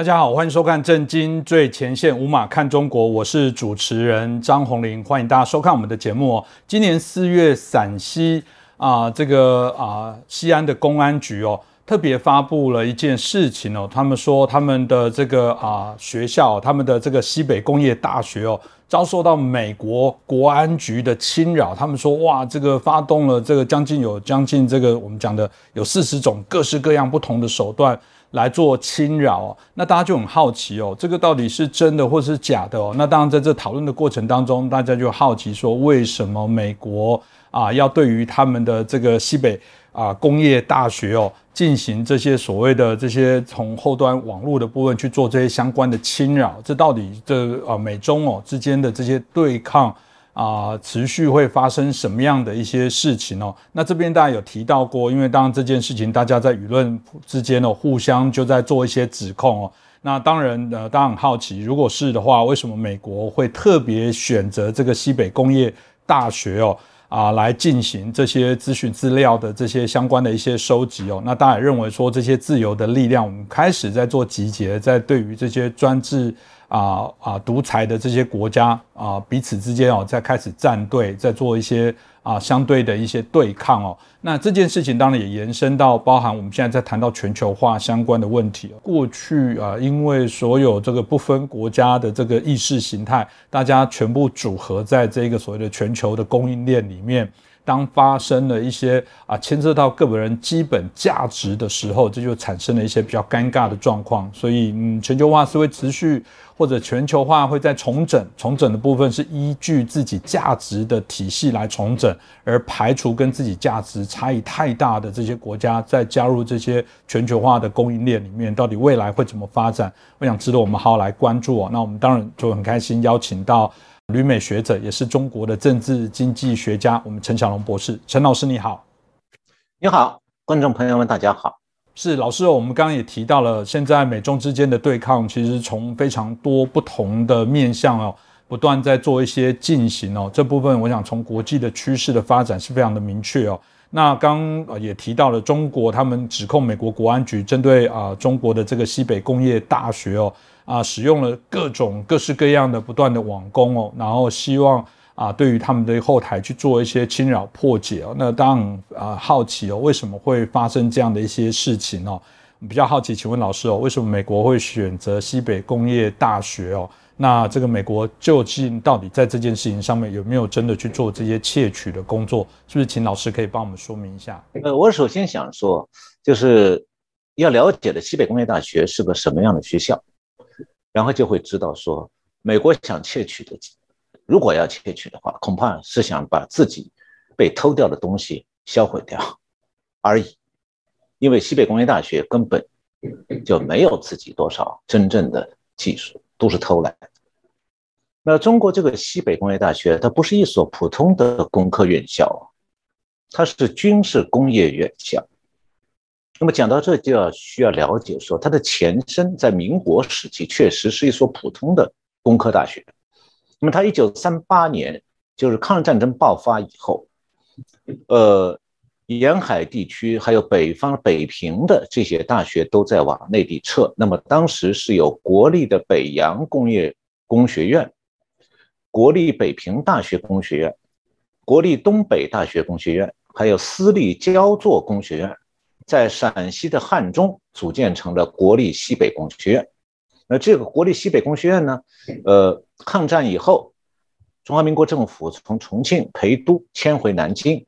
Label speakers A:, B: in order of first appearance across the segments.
A: 大家好，欢迎收看《震惊最前线》，五马看中国，我是主持人张宏林，欢迎大家收看我们的节目哦。今年四月，陕西啊，这个啊，西安的公安局哦，特别发布了一件事情哦，他们说他们的这个啊学校，他们的这个西北工业大学哦，遭受到美国国安局的侵扰。他们说哇，这个发动了这个将近有将近这个我们讲的有四十种各式各样不同的手段。来做侵扰，那大家就很好奇哦，这个到底是真的或是假的哦？那当然在这讨论的过程当中，大家就好奇说，为什么美国啊要对于他们的这个西北啊工业大学哦进行这些所谓的这些从后端网络的部分去做这些相关的侵扰？这到底这啊美中哦之间的这些对抗？啊，持续会发生什么样的一些事情哦？那这边大家有提到过，因为当然这件事情，大家在舆论之间哦，互相就在做一些指控哦。那当然，呃，大家很好奇，如果是的话，为什么美国会特别选择这个西北工业大学哦，啊，来进行这些资讯资料的这些相关的一些收集哦？那大家也认为说，这些自由的力量，我们开始在做集结，在对于这些专制。啊啊！独裁的这些国家啊，彼此之间哦，在开始站队，在做一些啊相对的一些对抗哦。那这件事情当然也延伸到包含我们现在在谈到全球化相关的问题。过去啊，因为所有这个不分国家的这个意识形态，大家全部组合在这个所谓的全球的供应链里面。当发生了一些啊牵涉到个人基本价值的时候，这就产生了一些比较尴尬的状况。所以，嗯，全球化是会持续，或者全球化会在重整。重整的部分是依据自己价值的体系来重整，而排除跟自己价值差异太大的这些国家，再加入这些全球化的供应链里面，到底未来会怎么发展？我想值得我们好好来关注哦。那我们当然就很开心邀请到。旅美学者也是中国的政治经济学家，我们陈小龙博士，陈老师你好，
B: 你好，观众朋友们大家好，
A: 是老师，我们刚刚也提到了，现在美中之间的对抗，其实从非常多不同的面向哦，不断在做一些进行哦，这部分我想从国际的趋势的发展是非常的明确哦。那刚也提到了中国，他们指控美国国安局针对啊中国的这个西北工业大学哦。啊，使用了各种各式各样的不断的网攻哦，然后希望啊，对于他们的后台去做一些侵扰破解哦。那当然啊，好奇哦，为什么会发生这样的一些事情哦？我们比较好奇，请问老师哦，为什么美国会选择西北工业大学哦？那这个美国究竟到底在这件事情上面有没有真的去做这些窃取的工作？是不是请老师可以帮我们说明一下？
B: 呃，我首先想说，就是要了解的西北工业大学是个什么样的学校。然后就会知道说，美国想窃取的，如果要窃取的话，恐怕是想把自己被偷掉的东西销毁掉而已。因为西北工业大学根本就没有自己多少真正的技术，都是偷来的。那中国这个西北工业大学，它不是一所普通的工科院校，它是军事工业院校。那么讲到这就要需要了解说，它的前身在民国时期确实是一所普通的工科大学。那么它一九三八年就是抗日战争爆发以后，呃，沿海地区还有北方北平的这些大学都在往内地撤。那么当时是有国立的北洋工业工学院、国立北平大学工学院、国立东北大学工学院，还有私立焦作工学院。在陕西的汉中组建成了国立西北工学院。那这个国立西北工学院呢？呃，抗战以后，中华民国政府从重庆陪都迁回南京。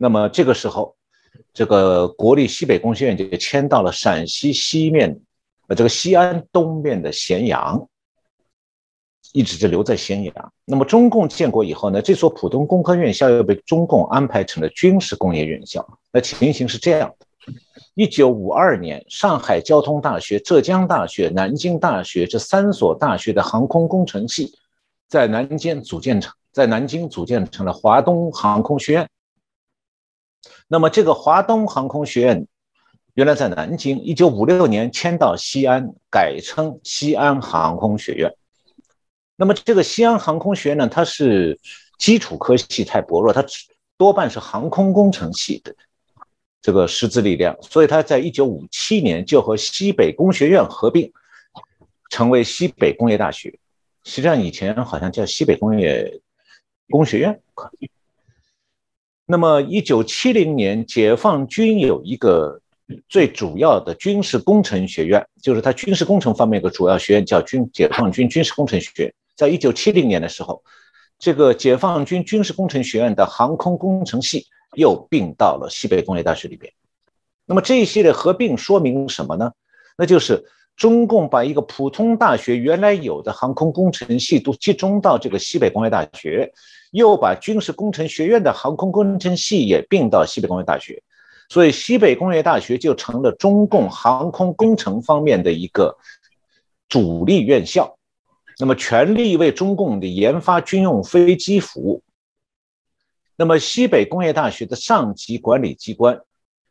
B: 那么这个时候，这个国立西北工学院就迁到了陕西西面，呃，这个西安东面的咸阳，一直就留在咸阳。那么中共建国以后呢，这所普通工科院校又被中共安排成了军事工业院校。那情形是这样的。一九五二年，上海交通大学、浙江大学、南京大学这三所大学的航空工程系，在南京组建成，在南京组建成了华东航空学院。那么，这个华东航空学院原来在南京，一九五六年迁到西安，改称西安航空学院。那么，这个西安航空学院呢，它是基础科系太薄弱，它多半是航空工程系的。这个师资力量，所以他在一九五七年就和西北工学院合并，成为西北工业大学。实际上以前好像叫西北工业工学院。那么，一九七零年，解放军有一个最主要的军事工程学院，就是它军事工程方面一个主要学院，叫军解放军军事工程学院。在一九七零年的时候，这个解放军军事工程学院的航空工程系又并到了西北工业大学里边。那么这一系列合并说明什么呢？那就是中共把一个普通大学原来有的航空工程系都集中到这个西北工业大学。又把军事工程学院的航空工程系也并到西北工业大学，所以西北工业大学就成了中共航空工程方面的一个主力院校，那么全力为中共的研发军用飞机服务。那么西北工业大学的上级管理机关，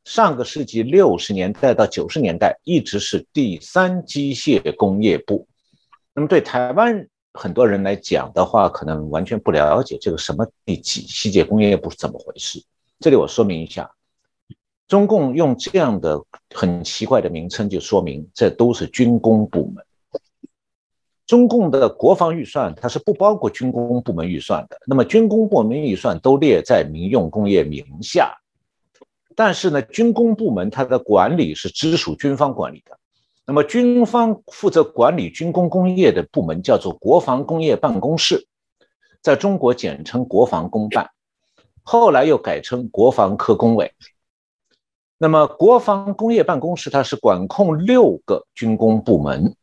B: 上个世纪六十年代到九十年代一直是第三机械工业部。那么对台湾。很多人来讲的话，可能完全不了解这个什么第几西界工业部是怎么回事。这里我说明一下，中共用这样的很奇怪的名称，就说明这都是军工部门。中共的国防预算它是不包括军工部门预算的，那么军工部门预算都列在民用工业名下，但是呢，军工部门它的管理是直属军方管理的。那么，军方负责管理军工工业的部门叫做国防工业办公室，在中国简称国防工办，后来又改称国防科工委。那么，国防工业办公室它是管控六个军工部门，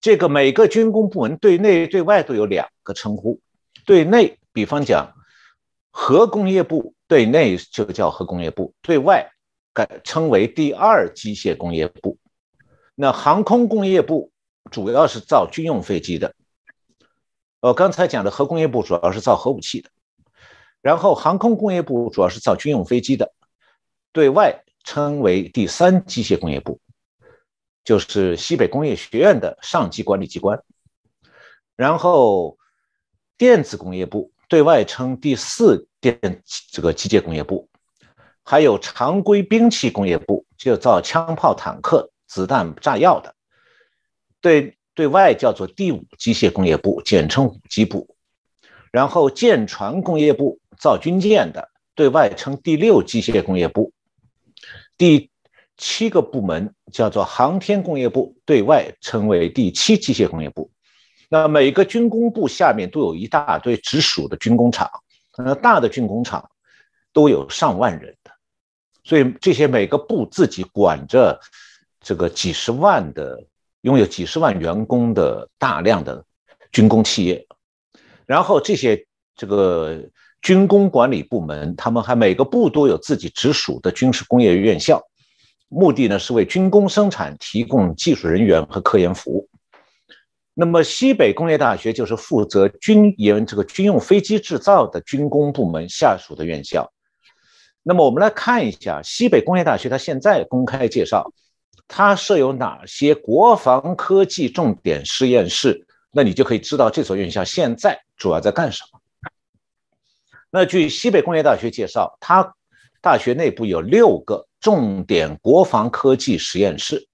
B: 这个每个军工部门对内对外都有两个称呼，对内，比方讲核工业部，对内就叫核工业部，对外。改称为第二机械工业部。那航空工业部主要是造军用飞机的。我刚才讲的核工业部主要是造核武器的。然后航空工业部主要是造军用飞机的，对外称为第三机械工业部，就是西北工业学院的上级管理机关。然后电子工业部对外称第四电这个机械工业部。还有常规兵器工业部，就造枪炮、坦克、子弹、炸药的，对对外叫做第五机械工业部，简称五机部。然后舰船工业部造军舰的，对外称第六机械工业部。第七个部门叫做航天工业部，对外称为第七机械工业部。那每个军工部下面都有一大堆直属的军工厂，那大的军工厂都有上万人的。所以这些每个部自己管着这个几十万的、拥有几十万员工的大量的军工企业，然后这些这个军工管理部门，他们还每个部都有自己直属的军事工业院校，目的呢是为军工生产提供技术人员和科研服务。那么西北工业大学就是负责军研这个军用飞机制造的军工部门下属的院校。那么我们来看一下西北工业大学，它现在公开介绍，它设有哪些国防科技重点实验室？那你就可以知道这所院校现在主要在干什么。那据西北工业大学介绍，它大学内部有六个重点国防科技实验室，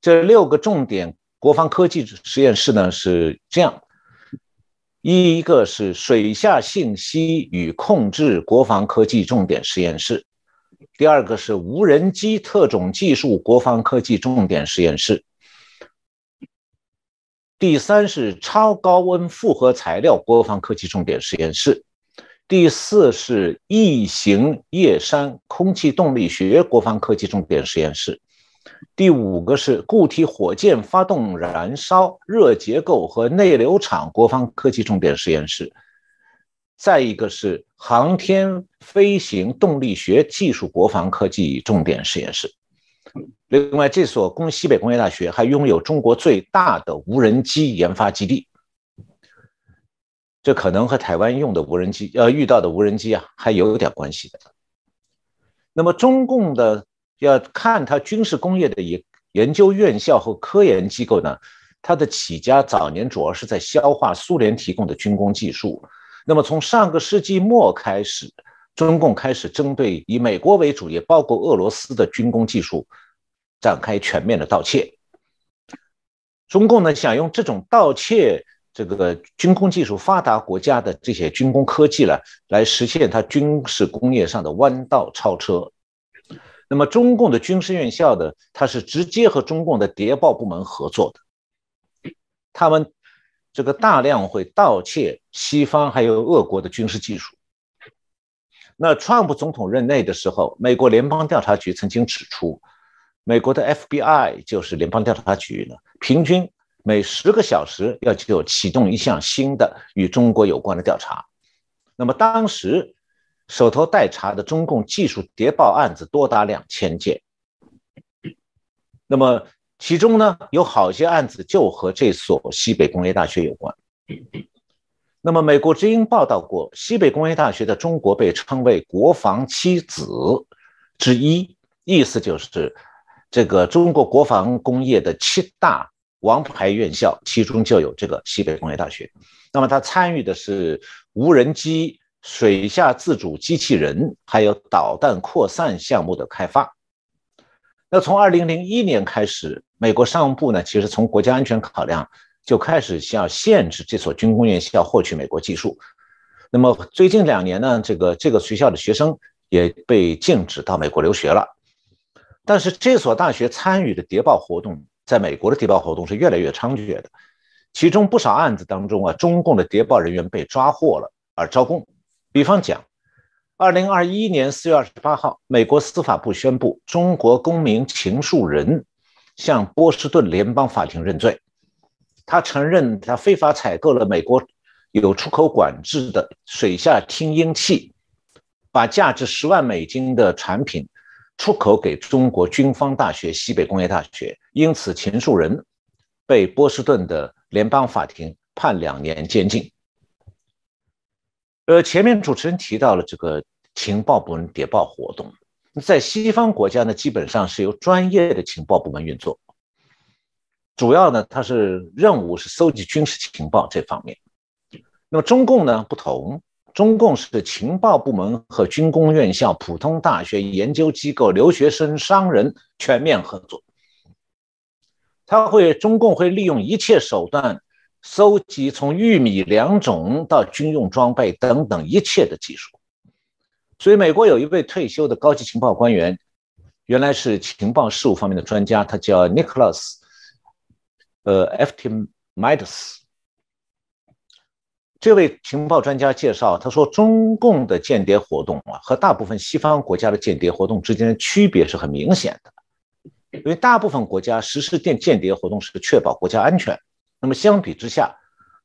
B: 这六个重点国防科技实验室呢是这样。一一个是水下信息与控制国防科技重点实验室，第二个是无人机特种技术国防科技重点实验室，第三是超高温复合材料国防科技重点实验室，第四是异形叶山空气动力学国防科技重点实验室。第五个是固体火箭发动燃烧热结构和内流场国防科技重点实验室，再一个是航天飞行动力学技术国防科技重点实验室。另外，这所工西北工业大学还拥有中国最大的无人机研发基地，这可能和台湾用的无人机呃遇到的无人机啊还有点关系的。那么，中共的。要看它军事工业的研研究院校和科研机构呢，它的起家早年主要是在消化苏联提供的军工技术。那么从上个世纪末开始，中共开始针对以美国为主，也包括俄罗斯的军工技术展开全面的盗窃。中共呢想用这种盗窃这个军工技术发达国家的这些军工科技呢，来实现它军事工业上的弯道超车。那么中共的军事院校的，它是直接和中共的谍报部门合作的，他们这个大量会盗窃西方还有俄国的军事技术。那川普总统任内的时候，美国联邦调查局曾经指出，美国的 FBI 就是联邦调查局呢，平均每十个小时要就启动一项新的与中国有关的调查。那么当时手头待查的中共技术谍报案子多达两千件。那么其中呢，有好些案子就和这所西北工业大学有关。那么，美国之音报道过，西北工业大学的中国被称为“国防七子”之一，意思就是这个中国国防工业的七大王牌院校，其中就有这个西北工业大学。那么，它参与的是无人机、水下自主机器人，还有导弹扩散项目的开发。那从二零零一年开始，美国商务部呢，其实从国家安全考量。就开始要限制这所军工院校获取美国技术。那么最近两年呢，这个这个学校的学生也被禁止到美国留学了。但是这所大学参与的谍报活动，在美国的谍报活动是越来越猖獗的。其中不少案子当中啊，中共的谍报人员被抓获了而招供。比方讲，二零二一年四月二十八号，美国司法部宣布，中国公民秦树人向波士顿联邦法庭认罪。他承认，他非法采购了美国有出口管制的水下听音器，把价值十万美金的产品出口给中国军方大学西北工业大学，因此秦树人被波士顿的联邦法庭判两年监禁。呃，前面主持人提到了这个情报部门谍报活动，在西方国家呢，基本上是由专业的情报部门运作。主要呢，它是任务是搜集军事情报这方面。那么中共呢不同，中共是情报部门和军工院校、普通大学、研究机构、留学生、商人全面合作。他会，中共会利用一切手段搜集从玉米良种到军用装备等等一切的技术。所以，美国有一位退休的高级情报官员，原来是情报事务方面的专家，他叫 Nicholas。呃，Ftmidas 这位情报专家介绍，他说，中共的间谍活动啊，和大部分西方国家的间谍活动之间的区别是很明显的。因为大部分国家实施间间谍活动是确保国家安全，那么相比之下，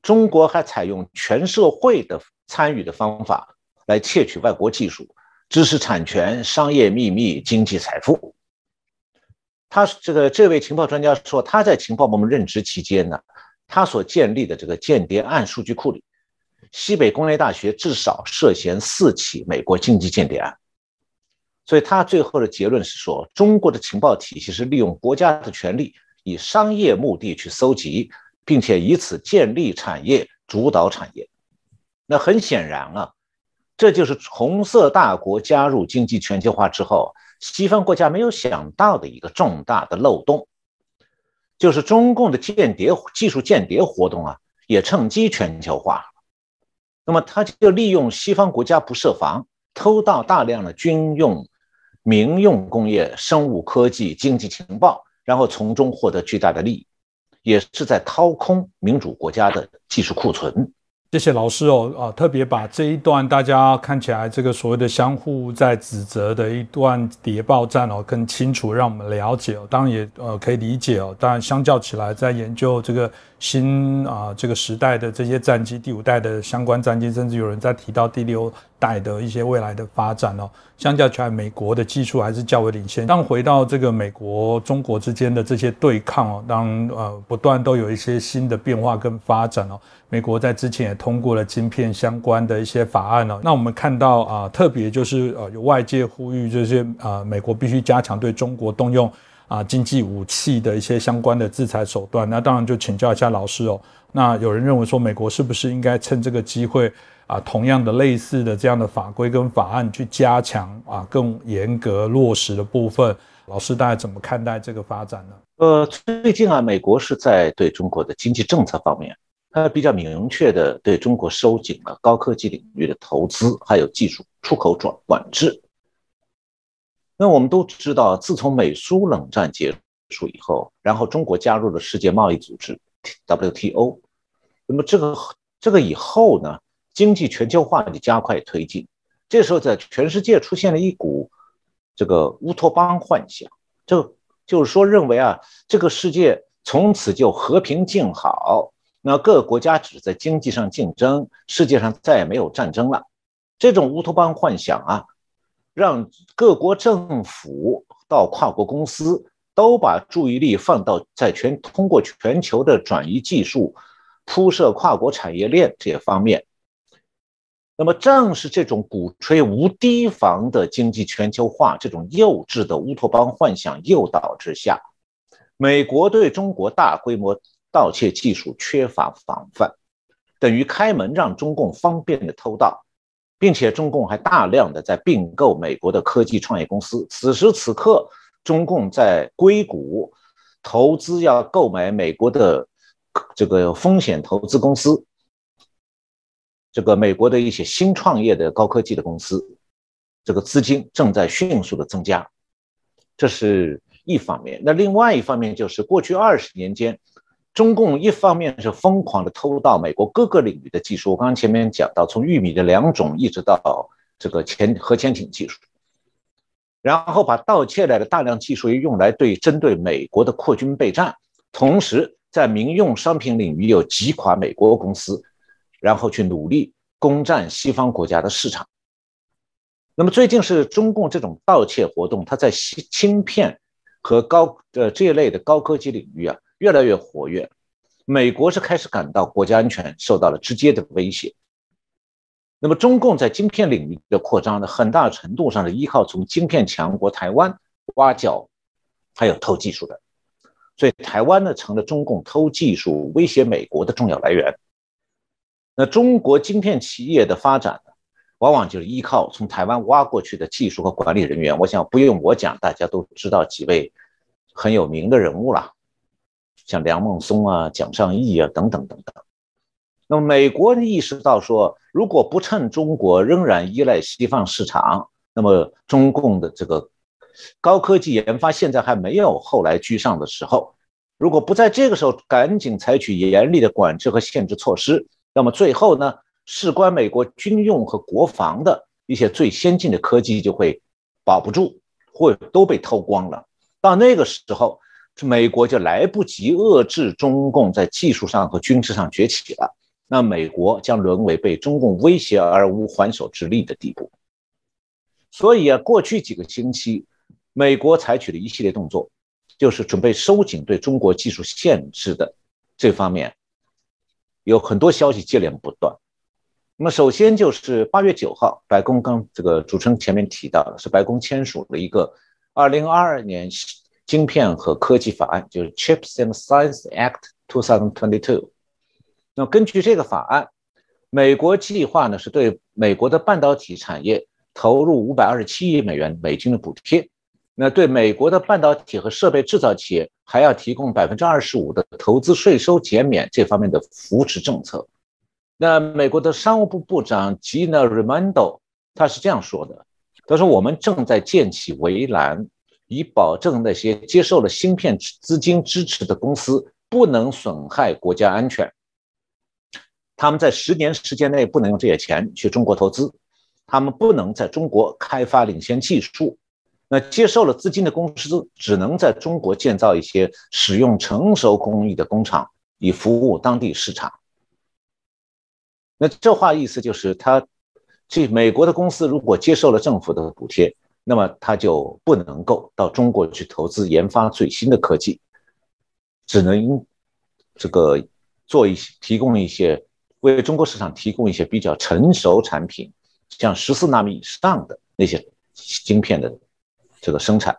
B: 中国还采用全社会的参与的方法来窃取外国技术、知识产权、商业秘密、经济财富。他这个这位情报专家说，他在情报部门任职期间呢，他所建立的这个间谍案数据库里，西北工业大学至少涉嫌四起美国经济间谍案。所以他最后的结论是说，中国的情报体系是利用国家的权力，以商业目的去搜集，并且以此建立产业、主导产业。那很显然啊，这就是红色大国加入经济全球化之后。西方国家没有想到的一个重大的漏洞，就是中共的间谍技术间谍活动啊，也趁机全球化。那么，他就利用西方国家不设防，偷盗大量的军用、民用工业、生物科技、经济情报，然后从中获得巨大的利益，也是在掏空民主国家的技术库存。
A: 谢谢老师哦，啊，特别把这一段大家看起来这个所谓的相互在指责的一段谍报战哦，更清楚让我们了解哦。当然也呃可以理解哦。当然相较起来，在研究这个新啊这个时代的这些战机，第五代的相关战机，甚至有人在提到第六代的一些未来的发展哦。相较起来，美国的技术还是较为领先。当回到这个美国中国之间的这些对抗哦，当呃不断都有一些新的变化跟发展哦。美国在之前也通过了晶片相关的一些法案哦。那我们看到啊，特别就是呃有外界呼吁这些啊，美国必须加强对中国动用啊经济武器的一些相关的制裁手段。那当然就请教一下老师哦。那有人认为说，美国是不是应该趁这个机会？啊，同样的类似的这样的法规跟法案去加强啊，更严格落实的部分，老师大概怎么看待这个发展呢？
B: 呃，最近啊，美国是在对中国的经济政策方面，它比较明确的对中国收紧了高科技领域的投资，还有技术出口转管制。那我们都知道，自从美苏冷战结束以后，然后中国加入了世界贸易组织 WTO，那么这个这个以后呢，经济全球化的加快推进，这时候在全世界出现了一股这个乌托邦幻想，就就是说认为啊，这个世界从此就和平静好，那各个国家只在经济上竞争，世界上再也没有战争了，这种乌托邦幻想啊。让各国政府到跨国公司都把注意力放到在全通过全球的转移技术、铺设跨国产业链这些方面。那么，正是这种鼓吹无提防的经济全球化这种幼稚的乌托邦幻想诱导之下，美国对中国大规模盗窃技术缺乏防范，等于开门让中共方便的偷盗。并且中共还大量的在并购美国的科技创业公司。此时此刻，中共在硅谷投资要购买美国的这个风险投资公司，这个美国的一些新创业的高科技的公司，这个资金正在迅速的增加，这是一方面。那另外一方面就是过去二十年间。中共一方面是疯狂的偷盗美国各个领域的技术，我刚刚前面讲到，从玉米的两种一直到这个潜核潜艇技术，然后把盗窃来的大量技术又用来对针对美国的扩军备战，同时在民用商品领域又击垮美国公司，然后去努力攻占西方国家的市场。那么最近是中共这种盗窃活动，它在芯芯片和高呃这一类的高科技领域啊。越来越活跃，美国是开始感到国家安全受到了直接的威胁。那么，中共在晶片领域的扩张呢，很大程度上是依靠从晶片强国台湾挖角，还有偷技术的。所以，台湾呢成了中共偷技术、威胁美国的重要来源。那中国晶片企业的发展呢，往往就是依靠从台湾挖过去的技术和管理人员。我想不用我讲，大家都知道几位很有名的人物了。像梁孟松啊、蒋尚义啊等等等等。那么美国意识到说，如果不趁中国仍然依赖西方市场，那么中共的这个高科技研发现在还没有后来居上的时候，如果不在这个时候赶紧采取严厉的管制和限制措施，那么最后呢，事关美国军用和国防的一些最先进的科技就会保不住，或都被偷光了。到那个时候。美国就来不及遏制中共在技术上和军事上崛起了，那美国将沦为被中共威胁而无还手之力的地步。所以啊，过去几个星期，美国采取了一系列动作，就是准备收紧对中国技术限制的这方面，有很多消息接连不断。那么，首先就是八月九号，白宫刚这个主持人前面提到的是白宫签署了一个二零二二年。晶片和科技法案就是 Chips and Science Act 2022。那根据这个法案，美国计划呢是对美国的半导体产业投入五百二十七亿美元美金的补贴。那对美国的半导体和设备制造企业还要提供百分之二十五的投资税收减免这方面的扶持政策。那美国的商务部部长 Gina Raimondo 他是这样说的：“他说我们正在建起围栏。”以保证那些接受了芯片资金支持的公司不能损害国家安全。他们在十年时间内不能用这些钱去中国投资，他们不能在中国开发领先技术。那接受了资金的公司只能在中国建造一些使用成熟工艺的工厂，以服务当地市场。那这话意思就是，他这美国的公司如果接受了政府的补贴。那么他就不能够到中国去投资研发最新的科技，只能这个做一些提供一些为中国市场提供一些比较成熟产品，像十四纳米以上的那些晶片的这个生产。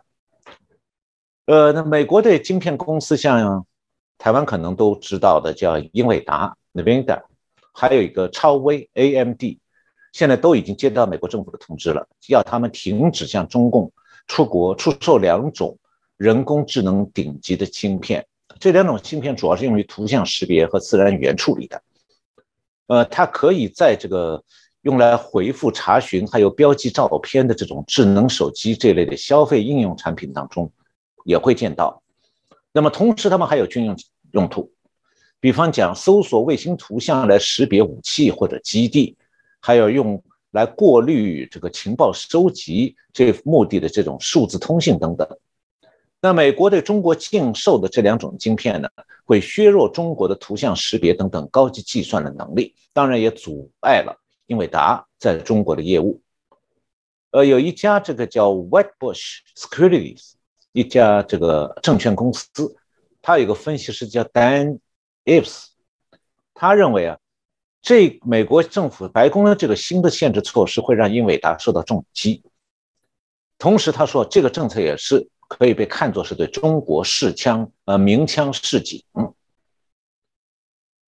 B: 呃，那美国的晶片公司像台湾可能都知道的叫英伟达 （NVIDIA），还有一个超微 （AMD）。现在都已经接到美国政府的通知了，要他们停止向中共出国出售两种人工智能顶级的芯片。这两种芯片主要是用于图像识别和自然语言处理的。呃，它可以在这个用来回复查询还有标记照片的这种智能手机这类的消费应用产品当中也会见到。那么同时，他们还有军用用途，比方讲搜索卫星图像来识别武器或者基地，还有用来过滤这个情报收集这目的的这种数字通信等等。那美国对中国禁售的这两种晶片呢，会削弱中国的图像识别等等高级计算的能力，当然也阻碍了英伟达在中国的业务。呃，有一家这个叫 Whitebush Securities 一家这个证券公司，它有个分析师叫 Dan Ives，他认为啊，这美国政府白宫的这个新的限制措施会让英伟达受到重击。同时，他说这个政策也是。可以被看作是对中国试枪，呃，鸣枪示警。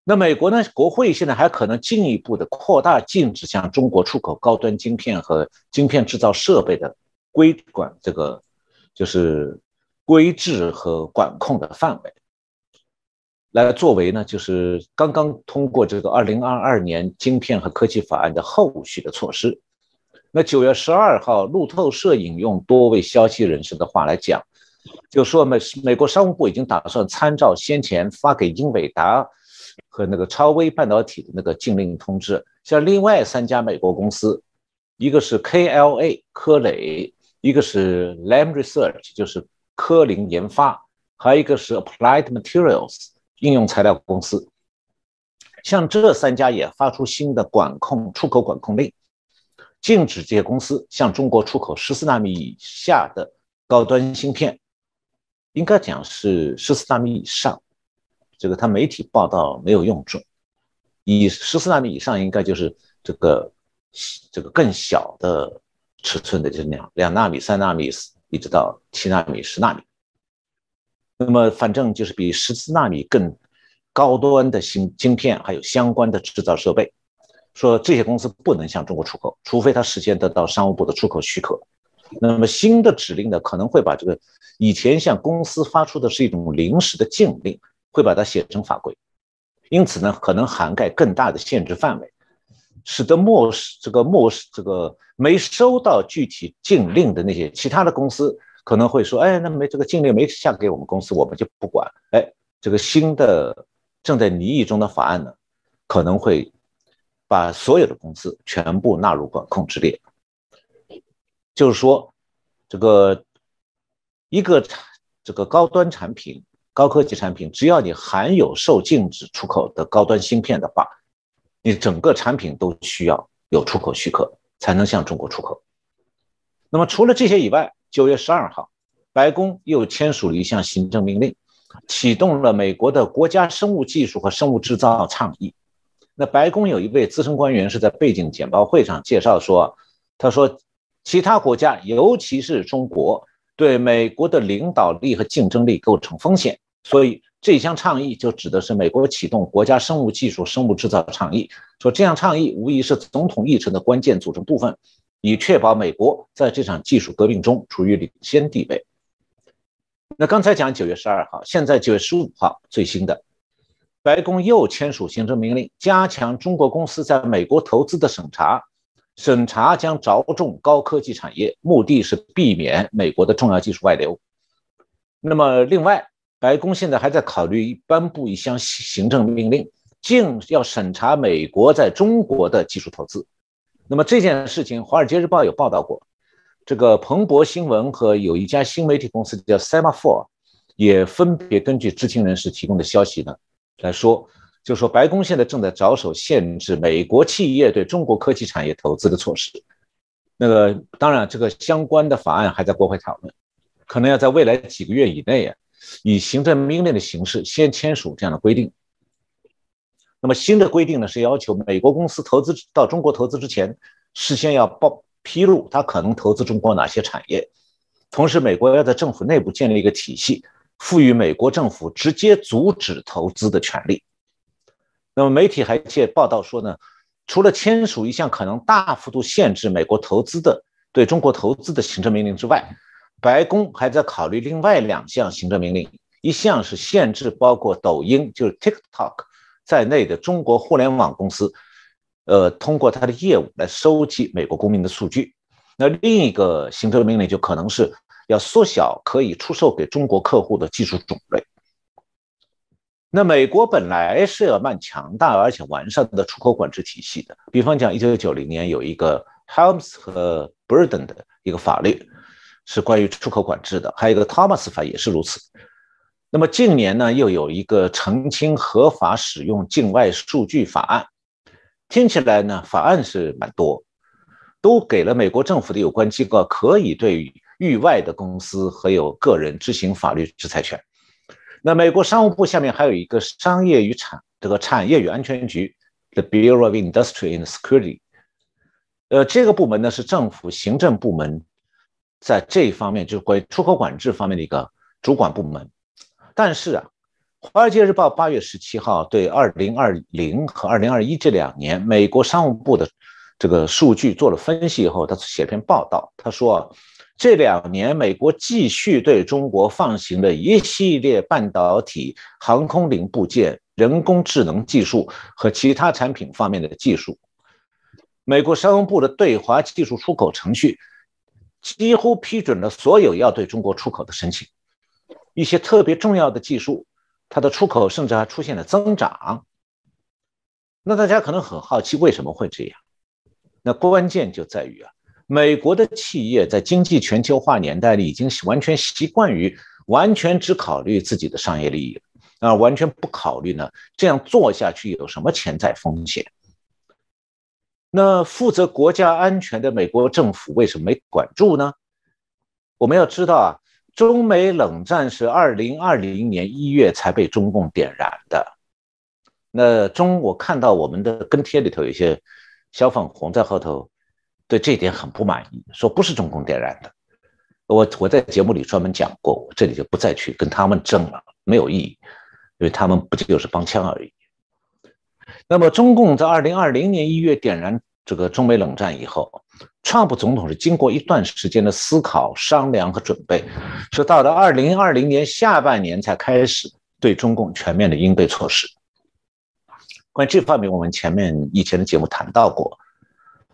B: 那美国呢？国会现在还可能进一步的扩大禁止向中国出口高端晶片和晶片制造设备的规管，这个就是规制和管控的范围，来作为呢，就是刚刚通过这个二零二二年晶片和科技法案的后续的措施。那九月十二号，路透社引用多位消息人士的话来讲，就说美美国商务部已经打算参照先前发给英伟达和那个超微半导体的那个禁令通知，像另外三家美国公司，一个是 KLA 科磊，一个是 Lam Research 就是科林研发，还有一个是 Applied Materials 应用材料公司，像这三家也发出新的管控出口管控令。禁止这些公司向中国出口十四纳米以下的高端芯片，应该讲是十四纳米以上。这个他媒体报道没有用准，以十四纳米以上应该就是这个这个更小的尺寸的，就是两两纳米、三纳米一直到七纳米、十纳米。那么反正就是比十四纳米更高端的芯晶片，还有相关的制造设备。说这些公司不能向中国出口，除非它事先得到商务部的出口许可。那么新的指令呢，可能会把这个以前向公司发出的是一种临时的禁令，会把它写成法规。因此呢，可能涵盖更大的限制范围，使得漠视这个漠视这个没收到具体禁令的那些其他的公司，可能会说：“哎，那没这个禁令没下给我们公司，我们就不管。”哎，这个新的正在拟议中的法案呢，可能会。把所有的公司全部纳入管控之列，就是说，这个一个这个高端产品、高科技产品，只要你含有受禁止出口的高端芯片的话，你整个产品都需要有出口许可才能向中国出口。那么除了这些以外，九月十二号，白宫又签署了一项行政命令，启动了美国的国家生物技术和生物制造倡议。那白宫有一位资深官员是在背景简报会上介绍说，他说，其他国家，尤其是中国，对美国的领导力和竞争力构成风险，所以这项倡议就指的是美国启动国家生物技术、生物制造倡议。说这项倡议无疑是总统议程的关键组成部分，以确保美国在这场技术革命中处于领先地位。那刚才讲九月十二号，现在九月十五号最新的。白宫又签署行政命令，加强中国公司在美国投资的审查。审查将着重高科技产业，目的是避免美国的重要技术外流。那么，另外，白宫现在还在考虑颁布一项行政命令，竟要审查美国在中国的技术投资。那么这件事情，《华尔街日报》有报道过。这个彭博新闻和有一家新媒体公司叫 Semaphore，也分别根据知情人士提供的消息呢。来说，就说白宫现在正在着手限制美国企业对中国科技产业投资的措施。那个当然，这个相关的法案还在国会讨论，可能要在未来几个月以内啊，以行政命令的形式先签署这样的规定。那么新的规定呢，是要求美国公司投资到中国投资之前，事先要报披露他可能投资中国哪些产业，同时美国要在政府内部建立一个体系。赋予美国政府直接阻止投资的权利。那么媒体还借报道说呢，除了签署一项可能大幅度限制美国投资的对中国投资的行政命令之外，白宫还在考虑另外两项行政命令，一项是限制包括抖音就是 TikTok 在内的中国互联网公司，呃，通过它的业务来收集美国公民的数据。那另一个行政命令就可能是要缩小可以出售给中国客户的技术种类。那美国本来是要蛮强大而且完善的出口管制体系的，比方讲，一九九零年有一个 Helms 和 Burden 的一个法律是关于出口管制的，还有一个 Thomas 法也是如此。那么近年呢，又有一个澄清合法使用境外数据法案，听起来呢，法案是蛮多，都给了美国政府的有关机构可以对域外的公司和有个人执行法律制裁权。那美国商务部下面还有一个商业与产这个产业与安全局，the Bureau of Industry and Security，呃，这个部门呢是政府行政部门，在这一方面就是关于出口管制方面的一个主管部门。但是啊，《华尔街日报》八月十七号对二零二零和二零二一这两年美国商务部的这个数据做了分析以后，他写篇报道，他说。这两年，美国继续对中国放行的一系列半导体、航空零部件、人工智能技术和其他产品方面的技术。美国商务部的对华技术出口程序几乎批准了所有要对中国出口的申请。一些特别重要的技术，它的出口甚至还出现了增长。那大家可能很好奇，为什么会这样？那关键就在于啊。美国的企业在经济全球化年代里，已经完全习惯于完全只考虑自己的商业利益，啊，完全不考虑呢这样做下去有什么潜在风险。那负责国家安全的美国政府为什么没管住呢？我们要知道啊，中美冷战是二零二零年一月才被中共点燃的。那中我看到我们的跟帖里头有些小粉红在后头。对这一点很不满意，说不是中共点燃的。我我在节目里专门讲过，我这里就不再去跟他们争了，没有意义，因为他们不就是帮腔而已。那么，中共在二零二零年一月点燃这个中美冷战以后，川普总统是经过一段时间的思考、商量和准备，说到了二零二零年下半年才开始对中共全面的应对措施。关于这方面，我们前面以前的节目谈到过。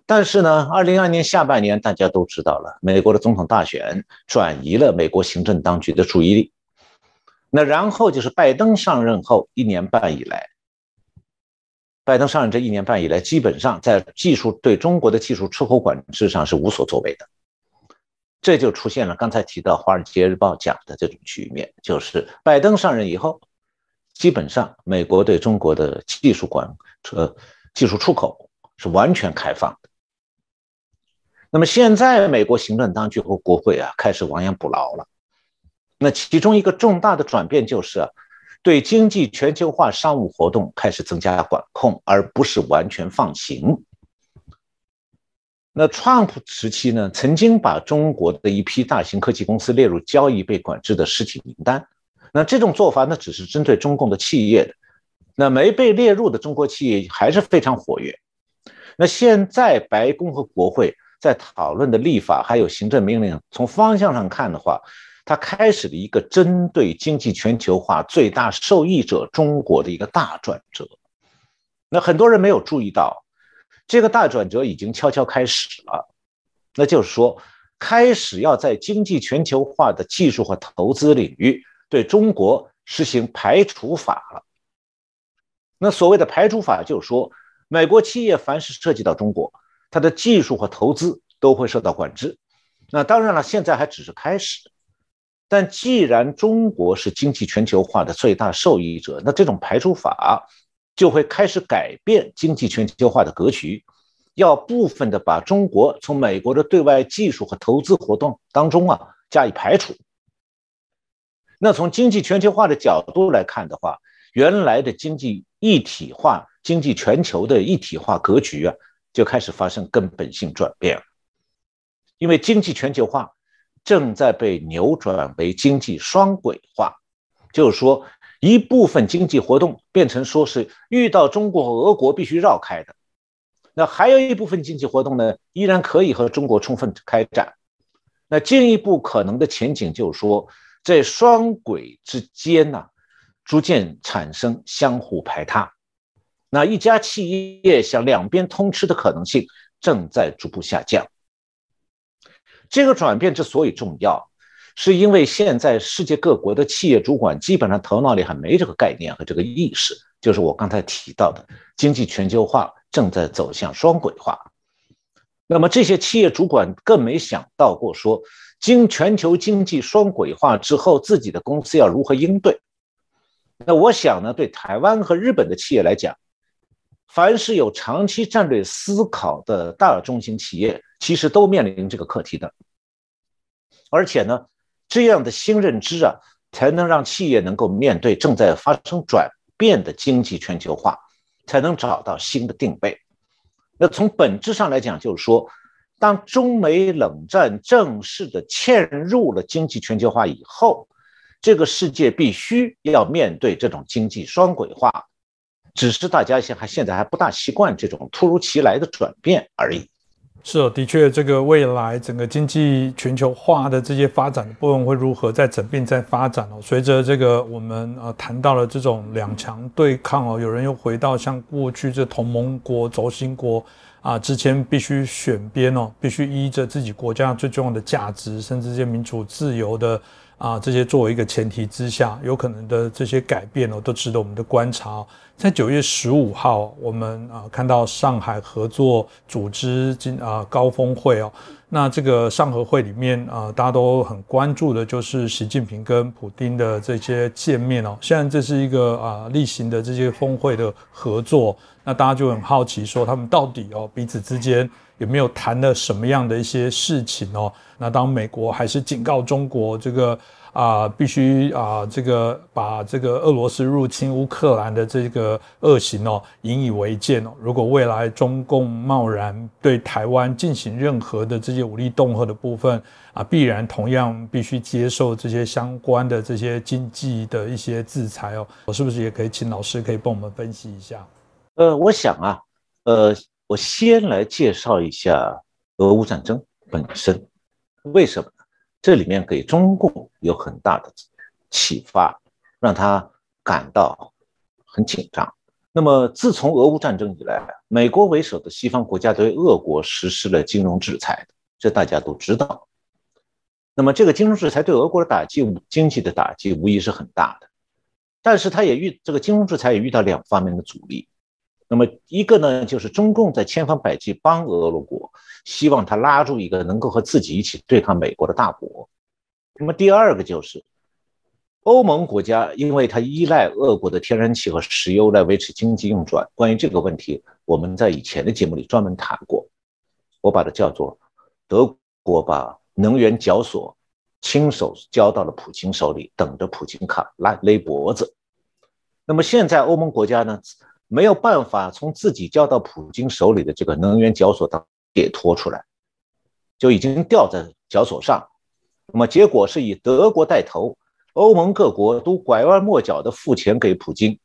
B: 但是呢，二零二年下半年，大家都知道了，美国的总统大选转移了美国行政当局的注意力。那然后就是拜登上任后一年半以来，拜登上任这一年半以来，基本上在技术对中国的技术出口管制上是无所作为的。这就出现了刚才提到《华尔街日报》讲的这种局面，就是拜登上任以后，基本上美国对中国的技术管呃技术出口是完全开放的。那么现在，美国行政当局和国会啊开始亡羊补牢了。那其中一个重大的转变就是，对经济全球化商务活动开始增加管控，而不是完全放行。那 Trump 时期呢，曾经把中国的一批大型科技公司列入交易被管制的实体名单。那这种做法呢，只是针对中共的企业的。那没被列入的中国企业还是非常活跃。那现在白宫和国会。在讨论的立法还有行政命令，从方向上看的话，它开始了一个针对经济全球化最大受益者中国的一个大转折。那很多人没有注意到，这个大转折已经悄悄开始了。那就是说，开始要在经济全球化的技术和投资领域对中国实行排除法了。那所谓的排除法，就是说，美国企业凡是涉及到中国。它的技术和投资都会受到管制，那当然了，现在还只是开始。但既然中国是经济全球化的最大受益者，那这种排除法就会开始改变经济全球化的格局，要部分的把中国从美国的对外技术和投资活动当中啊加以排除。那从经济全球化的角度来看的话，原来的经济一体化、经济全球的一体化格局啊。就开始发生根本性转变，因为经济全球化正在被扭转为经济双轨化，就是说一部分经济活动变成说是遇到中国和俄国必须绕开的，那还有一部分经济活动呢，依然可以和中国充分开展。那进一步可能的前景就是说，在双轨之间呢，逐渐产生相互排他。那一家企业想两边通吃的可能性正在逐步下降。这个转变之所以重要，是因为现在世界各国的企业主管基本上头脑里还没这个概念和这个意识，就是我刚才提到的经济全球化正在走向双轨化。那么这些企业主管更没想到过说，经全球经济双轨化之后，自己的公司要如何应对。那我想呢，对台湾和日本的企业来讲，凡是有长期战略思考的大中型企业，其实都面临这个课题的。而且呢，这样的新认知啊，才能让企业能够面对正在发生转变的经济全球化，才能找到新的定位。那从本质上来讲，就是说，当中美冷战正式的嵌入了经济全球化以后，这个世界必须要面对这种经济双轨化，只是大家现还现在还不大习惯这种突如其来的转变而已。
A: 是哦，的确，这个未来整个经济全球化的这些发展的部分会如何在整并在发展哦？随着这个我们呃谈到了这种两强对抗哦，有人又回到像过去这同盟国、轴心国啊之前必须选边哦，必须依着自己国家最重要的价值，甚至这些民主自由的。啊，这些作为一个前提之下，有可能的这些改变哦，都值得我们的观察。在九月十五号，我们啊看到上海合作组织今啊高峰会哦，那这个上合会里面啊，大家都很关注的就是习近平跟普京的这些见面哦。现在这是一个啊例行的这些峰会的合作，那大家就很好奇说，他们到底哦彼此之间。有没有谈了什么样的一些事情哦？那当美国还是警告中国，这个啊必须啊这个把这个俄罗斯入侵乌克兰的这个恶行哦引以为戒哦。如果未来中共贸然对台湾进行任何的这些武力恫吓的部分啊，必然同样必须接受这些相关的这些经济的一些制裁哦。我是不是也可以请老师可以帮我们分析一下？
B: 呃，我想啊，呃。我先来介绍一下俄乌战争本身，为什么呢？这里面给中共有很大的启发，让他感到很紧张。那么，自从俄乌战争以来，美国为首的西方国家对俄国实施了金融制裁，这大家都知道。那么，这个金融制裁对俄国的打击、经济的打击无疑是很大的，但是他也遇这个金融制裁也遇到两方面的阻力。那么一个呢，就是中共在千方百计帮俄罗国，希望他拉住一个能够和自己一起对抗美国的大国。那么第二个就是欧盟国家，因为它依赖俄国的天然气和石油来维持经济运转。关于这个问题，我们在以前的节目里专门谈过，我把它叫做德国把能源绞索亲手交到了普京手里，等着普京卡拉勒脖子。那么现在欧盟国家呢？没有办法从自己交到普京手里的这个能源绞索当解脱出来，就已经吊在绞索上。那么结果是以德国带头，欧盟各国都拐弯抹角的付钱给普京，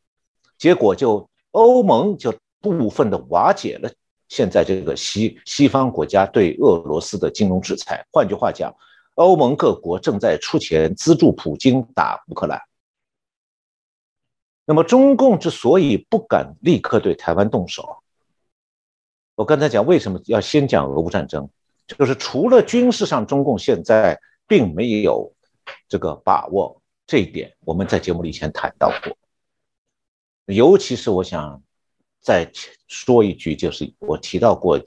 B: 结果就欧盟就部分的瓦解了现在这个西西方国家对俄罗斯的金融制裁。换句话讲，欧盟各国正在出钱资助普京打乌克兰。那么，中共之所以不敢立刻对台湾动手，我刚才讲为什么要先讲俄乌战争，就是除了军事上，中共现在并没有这个把握这一点，我们在节目里以前谈到过。尤其是我想再说一句，就是我提到过，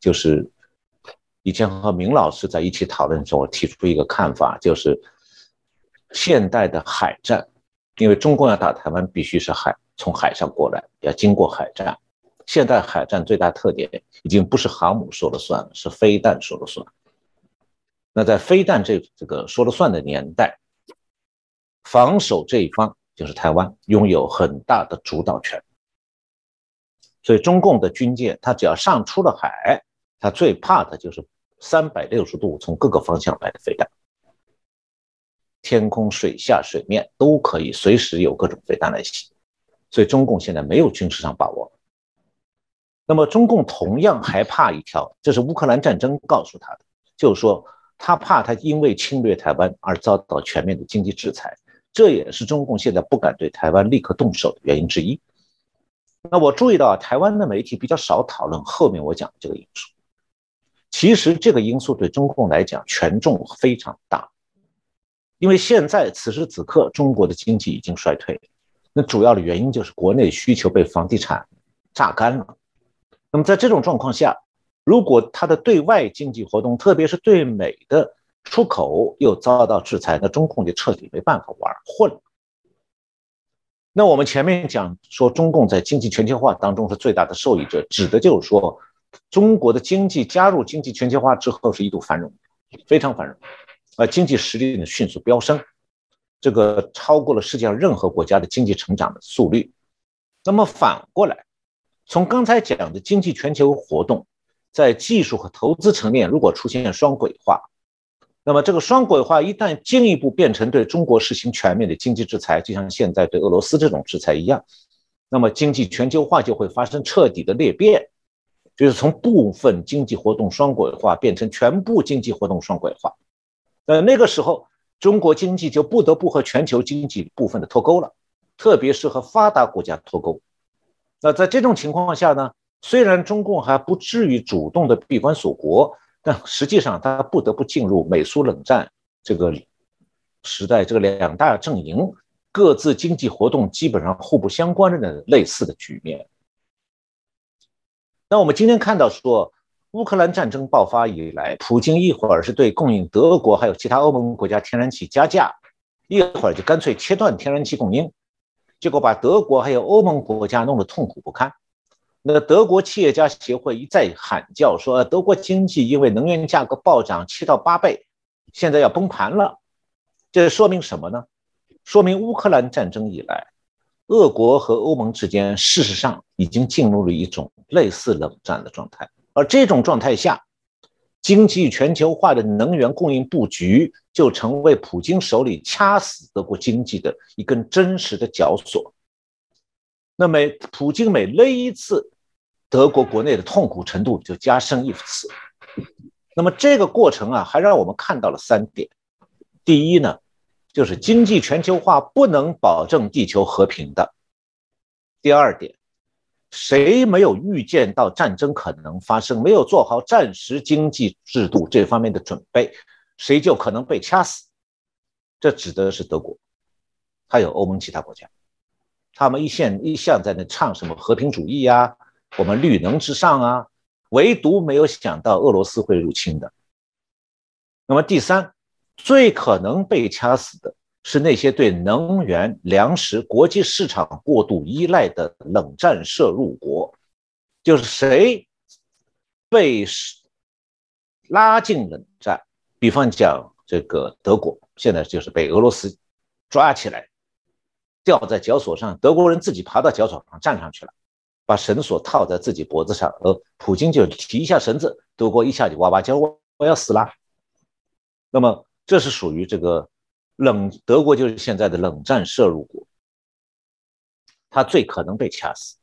B: 就是以前和明老师在一起讨论的时候，我提出一个看法，就是现代的海战。因为中共要打台湾，必须是海从海上过来，要经过海战。现代海战最大特点已经不是航母说了算了，是飞弹说了算。那在飞弹这这个说了算的年代，防守这一方就是台湾，拥有很大的主导权。所以中共的军舰，它只要上出了海，它最怕的就是三百六十度从各个方向来的飞弹。天空、水下、水面都可以随时有各种飞弹来袭，所以中共现在没有军事上把握。那么中共同样还怕一条，这是乌克兰战争告诉他的，就是说他怕他因为侵略台湾而遭到全面的经济制裁，这也是中共现在不敢对台湾立刻动手的原因之一。那我注意到台湾的媒体比较少讨论后面我讲的这个因素。其实这个因素对中共来讲权重非常大，因为现在此时此刻中国的经济已经衰退，那主要的原因就是国内需求被房地产榨干了。那么在这种状况下，如果它的对外经济活动，特别是对美的出口又遭到制裁，那中共就彻底没办法玩混。那我们前面讲说，中共在经济全球化当中是最大的受益者，指的就是说，中国的经济加入经济全球化之后是一度繁荣，非常繁荣，呃，经济实力呢迅速飙升，这个超过了世界上任何国家的经济成长的速率。那么反过来，从刚才讲的经济全球活动。在技术和投资层面，如果出现双轨化，那么这个双轨化一旦进一步变成对中国实行全面的经济制裁，就像现在对俄罗斯这种制裁一样，那么经济全球化就会发生彻底的裂变，就是从部分经济活动双轨化变成全部经济活动双轨化。呃，那个时候中国经济就不得不和全球经济部分的脱钩了，特别是和发达国家脱钩。那在这种情况下呢？虽然中共还不至于主动的闭关锁国，但实际上他不得不进入美苏冷战这个时代，这个两大阵营各自经济活动基本上互不相关的类似的局面。那我们今天看到说，乌克兰战争爆发以来，普京一会儿是对供应德国还有其他欧盟国家天然气加价，一会儿就干脆切断天然气供应，结果把德国还有欧盟国家弄得痛苦不堪。那德国企业家协会一再喊叫说，德国经济因为能源价格暴涨七到八倍，现在要崩盘了。这说明什么呢？说明乌克兰战争以来，俄国和欧盟之间事实上已经进入了一种类似冷战的状态。而这种状态下，经济全球化的能源供应布局就成为普京手里掐死德国经济的一根真实的绞索。那么，普京每勒一次。德国国内的痛苦程度就加深一次。那么这个过程啊，还让我们看到了三点：第一呢，就是经济全球化不能保证地球和平的；第二点，谁没有预见到战争可能发生，没有做好战时经济制度这方面的准备，谁就可能被掐死。这指的是德国，还有欧盟其他国家，他们一向一向在那唱什么和平主义呀。我们绿能之上啊，唯独没有想到俄罗斯会入侵的。那么第三，最可能被掐死的是那些对能源、粮食、国际市场过度依赖的冷战摄入国，就是谁被拉进冷战，比方讲这个德国，现在就是被俄罗斯抓起来，吊在绞索上，德国人自己爬到绞索上站上去了。把绳索套在自己脖子上，而普京就提一下绳子，德国一下就哇哇叫，我我要死了。那么这是属于这个冷德国，就是现在的冷战摄入国，他最可能被掐死。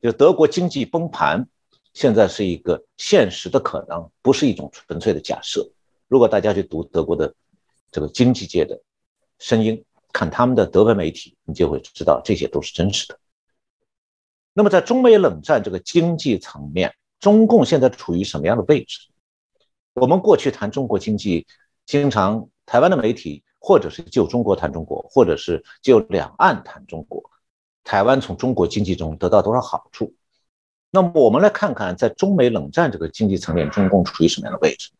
B: 就德国经济崩盘，现在是一个现实的可能，不是一种纯粹的假设。如果大家去读德国的这个经济界的声音，看他们的德文媒体，你就会知道这些都是真实的。那么，在中美冷战这个经济层面，中共现在处于什么样的位置？我们过去谈中国经济，经常台湾的媒体或者是就中国谈中国，或者是就两岸谈中国，台湾从中国经济中得到多少好处？那么，我们来看看，在中美冷战这个经济层面，中共处于什么样的位置？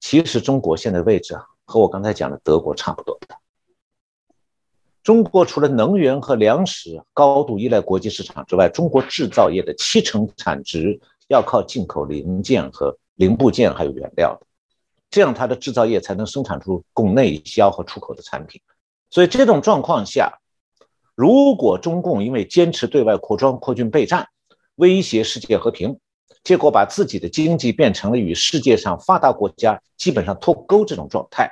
B: 其实，中国现在位置啊，和我刚才讲的德国差不多。中国除了能源和粮食高度依赖国际市场之外，中国制造业的七成产值要靠进口零件和零部件还有原料的，这样它的制造业才能生产出供内销和出口的产品。所以这种状况下，如果中共因为坚持对外扩张、扩军备战，威胁世界和平，结果把自己的经济变成了与世界上发达国家基本上脱钩这种状态。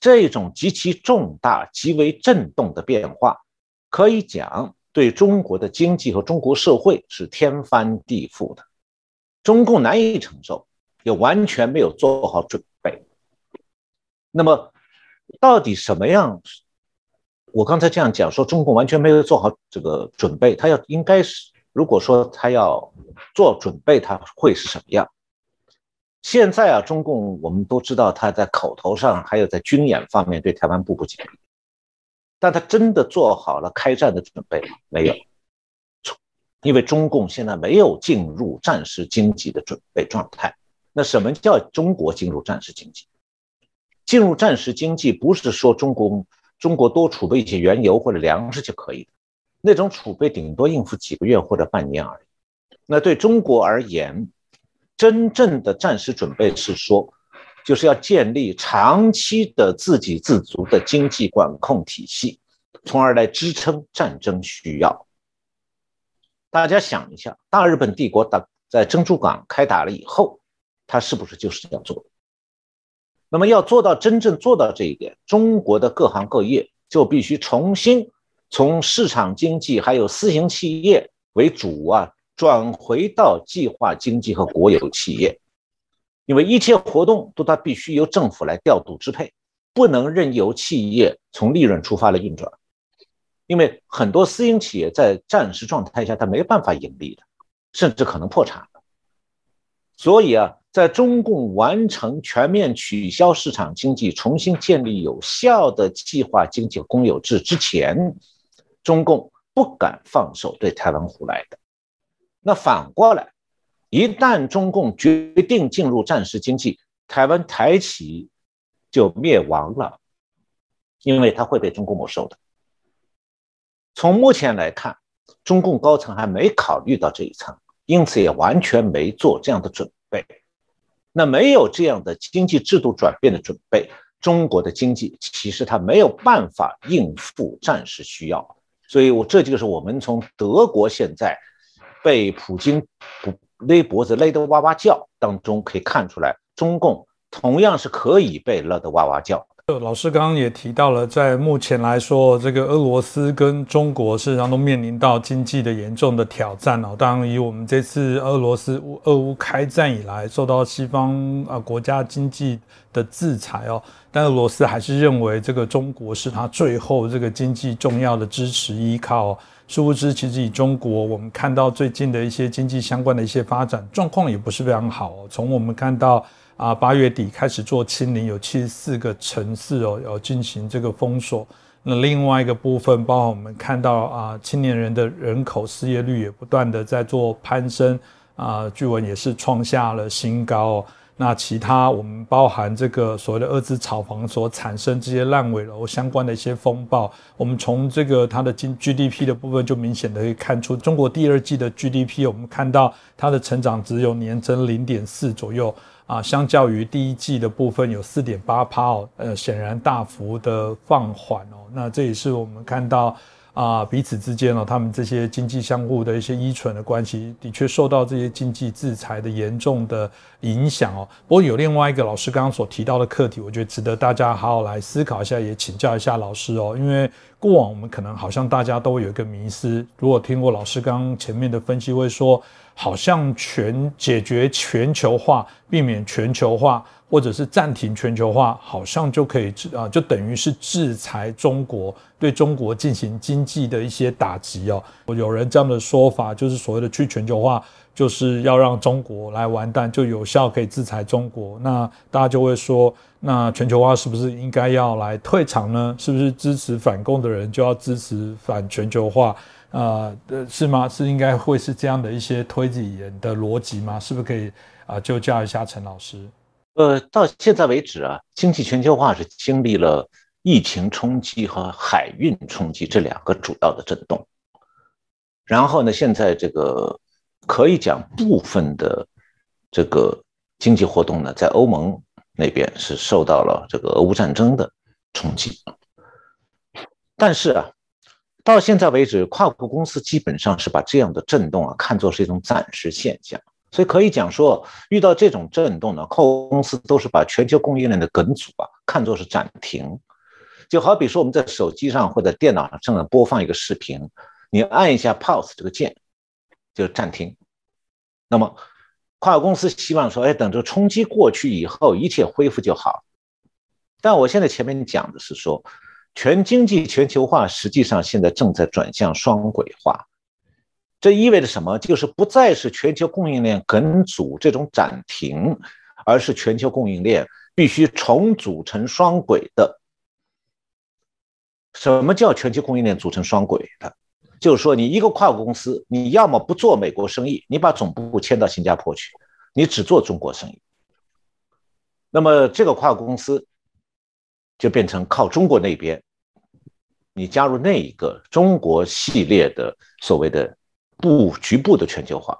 B: 这种极其重大、极为震动的变化，可以讲对中国的经济和中国社会是天翻地覆的。中共难以承受，也完全没有做好准备那么，到底什么样？我刚才这样讲说，中共完全没有做好这个准备，他要应该是，如果说他要做准备，他会是什么样？现在啊，中共我们都知道，他在口头上还有在军演方面对台湾步步紧逼，但他真的做好了开战的准备吗？没有，因为中共现在没有进入战时经济的准备状态。那什么叫中国进入战时经济？进入战时经济不是说中国。中国多储备一些原油或者粮食就可以，那种储备顶多应付几个月或者半年而已。那对中国而言，真正的战时准备是说，就是要建立长期的自给自足的经济管控体系，从而来支撑战争需要。大家想一下，大日本帝国打在珍珠港开打了以后，他是不是就是这样做的？那么要做到真正做到这一点，中国的各行各业就必须重新从市场经济还有私营企业为主啊，转回到计划经济和国有企业，因为一切活动都它必须由政府来调度支配，不能任由企业从利润出发来运转，因为很多私营企业在战时状态下它没办法盈利的，甚至可能破产所以啊。在中共完成全面取消市场经济、重新建立有效的计划经济公有制之前，中共不敢放手对台湾胡来的。那反过来，一旦中共决定进入战时经济，台湾台企就灭亡了，因为它会被中共没收的。从目前来看，中共高层还没考虑到这一层，因此也完全没做这样的准备。那没有这样的经济制度转变的准备，中国的经济其实它没有办法应付战时需要，所以，我这就是我们从德国现在被普京不勒脖子勒得哇哇叫当中可以看出来，中共同样是可以被勒得哇哇叫。
A: 老师刚刚也提到了，在目前来说，这个俄罗斯跟中国事实上都面临到经济的严重的挑战哦。当然，以我们这次俄罗斯俄乌开战以来，受到西方啊国家经济的制裁哦，但俄罗斯还是认为这个中国是他最后这个经济重要的支持依靠。殊不知，其实以中国，我们看到最近的一些经济相关的一些发展状况也不是非常好。从我们看到。啊，八月底开始做清零，有七十四个城市哦，要进行这个封锁。那另外一个部分，包括我们看到啊，青年人的人口失业率也不断的在做攀升啊，据闻也是创下了新高。那其他我们包含这个所谓的二次炒房所产生这些烂尾楼相关的一些风暴，我们从这个它的 GDP 的部分就明显的可以看出，中国第二季的 GDP，我们看到它的成长只有年增零点四左右。啊，相较于第一季的部分有四点八趴哦，呃，显然大幅的放缓哦。那这也是我们看到啊，彼此之间哦，他们这些经济相互的一些依存的关系，的确受到这些经济制裁的严重的影响哦。不过有另外一个老师刚刚所提到的课题，我觉得值得大家好好来思考一下，也请教一下老师哦。因为过往我们可能好像大家都有一个迷思，如果听过老师刚刚前面的分析，会说。好像全解决全球化、避免全球化，或者是暂停全球化，好像就可以制啊，就等于是制裁中国，对中国进行经济的一些打击哦。有人这样的说法，就是所谓的去全球化，就是要让中国来完蛋，就有效可以制裁中国。那大家就会说，那全球化是不是应该要来退场呢？是不是支持反共的人就要支持反全球化？啊，呃，是吗？是应该会是这样的一些推理的逻辑吗？是不是可以啊？就叫一下陈老师。
B: 呃，到现在为止啊，经济全球化是经历了疫情冲击和海运冲击这两个主要的震动。然后呢，现在这个可以讲部分的这个经济活动呢，在欧盟那边是受到了这个俄乌战争的冲击。但是啊。到现在为止，跨国公司基本上是把这样的震动啊看作是一种暂时现象，所以可以讲说，遇到这种震动呢，跨国公司都是把全球供应链的梗阻啊看作是暂停。就好比说我们在手机上或者电脑上正在播放一个视频，你按一下 pause 这个键，就暂停。那么跨国公司希望说，哎，等这冲击过去以后，一切恢复就好。但我现在前面讲的是说，全经济全球化实际上现在正在转向双轨化。这意味着什么？就是不再是全球供应链梗阻这种暂停，而是全球供应链必须重组成双轨的。什么叫全球供应链组成双轨的？就是说，你一个跨国公司，你要么不做美国生意，你把总部迁到新加坡去，你只做中国生意。那么这个跨国公司就变成靠中国那边，你加入那一个中国系列的所谓的。部局部的全球化，